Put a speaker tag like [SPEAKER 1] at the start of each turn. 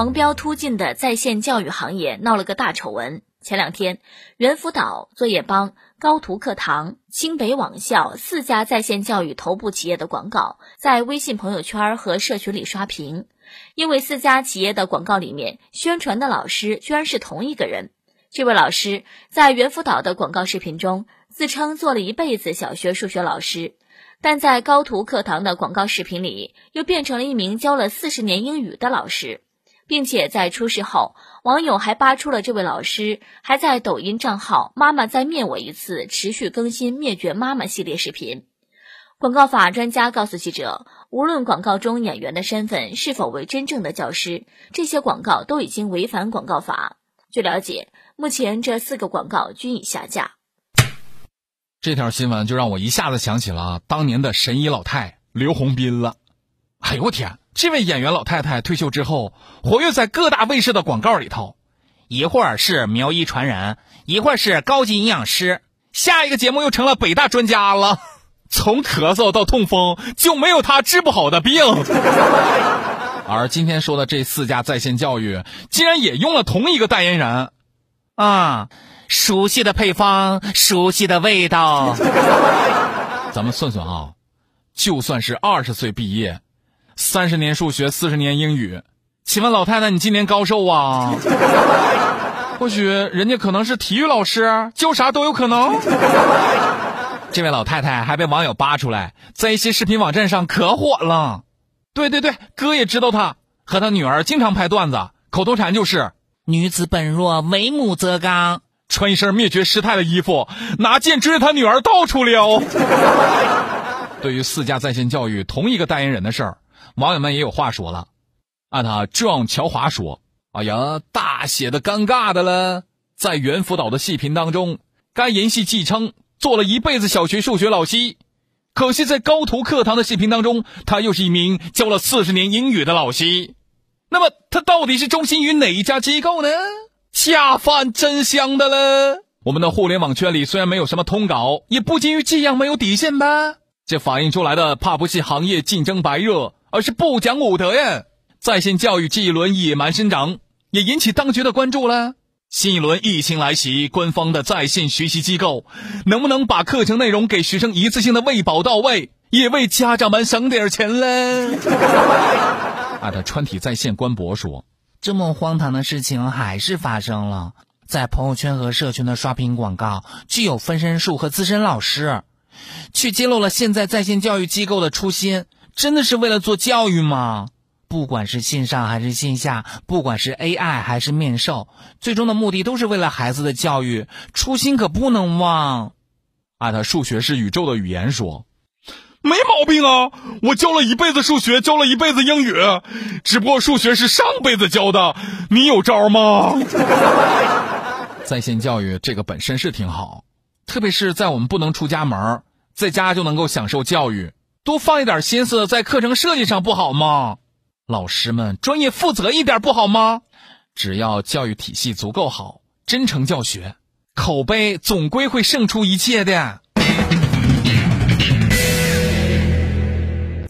[SPEAKER 1] 狂飙突进的在线教育行业闹了个大丑闻。前两天，猿辅导、作业帮、高途课堂、清北网校四家在线教育头部企业的广告在微信朋友圈和社群里刷屏，因为四家企业的广告里面宣传的老师居然是同一个人。这位老师在猿辅导的广告视频中自称做了一辈子小学数学老师。但在高途课堂的广告视频里，又变成了一名教了四十年英语的老师，并且在出事后，网友还扒出了这位老师还在抖音账号“妈妈再灭我一次”持续更新灭绝妈妈系列视频。广告法专家告诉记者，无论广告中演员的身份是否为真正的教师，这些广告都已经违反广告法。据了解，目前这四个广告均已下架。
[SPEAKER 2] 这条新闻就让我一下子想起了当年的神医老太刘洪斌了。哎呦我天，这位演员老太太退休之后，活跃在各大卫视的广告里头，一会儿是苗医传人，一会儿是高级营养师，下一个节目又成了北大专家了。从咳嗽到痛风，就没有他治不好的病。而今天说的这四家在线教育，竟然也用了同一个代言人，啊。熟悉的配方，熟悉的味道。咱们算算啊，就算是二十岁毕业，三十年数学，四十年英语，请问老太太，你今年高寿啊？或许人家可能是体育老师，就啥都有可能。这位老太太还被网友扒出来，在一些视频网站上可火了。对对对，哥也知道她，和她女儿经常拍段子，口头禅就是“女子本弱，为母则刚”。穿一身灭绝师太的衣服，拿剑追着她女儿到处撩。对于四家在线教育同一个代言人的事儿，网友们也有话说了。按他壮乔华说：“哎呀，大写的尴尬的了。在猿辅导的视频当中，该言系继称做了一辈子小学数学老师，可惜在高途课堂的视频当中，他又是一名教了四十年英语的老师。那么，他到底是忠心于哪一家机构呢？”下饭真香的了。我们的互联网圈里虽然没有什么通稿，也不至于这样没有底线吧？这反映出来的怕不是行业竞争白热，而是不讲武德呀！在线教育这一轮野蛮生长，也引起当局的关注了。新一轮疫情来袭，官方的在线学习机构能不能把课程内容给学生一次性的喂饱到位，也为家长们省点钱嘞？啊，的川体在线官博说。
[SPEAKER 3] 这么荒唐的事情还是发生了，在朋友圈和社群的刷屏广告具有分身术和资深老师，却揭露了现在在线教育机构的初心，真的是为了做教育吗？不管是线上还是线下，不管是 AI 还是面授，最终的目的都是为了孩子的教育，初心可不能忘。
[SPEAKER 2] 艾特数学是宇宙的语言说。没毛病啊！我教了一辈子数学，教了一辈子英语，只不过数学是上辈子教的。你有招吗？在线教育这个本身是挺好，特别是在我们不能出家门，在家就能够享受教育，多放一点心思在课程设计上不好吗？老师们专业负责一点不好吗？只要教育体系足够好，真诚教学，口碑总归会胜出一切的。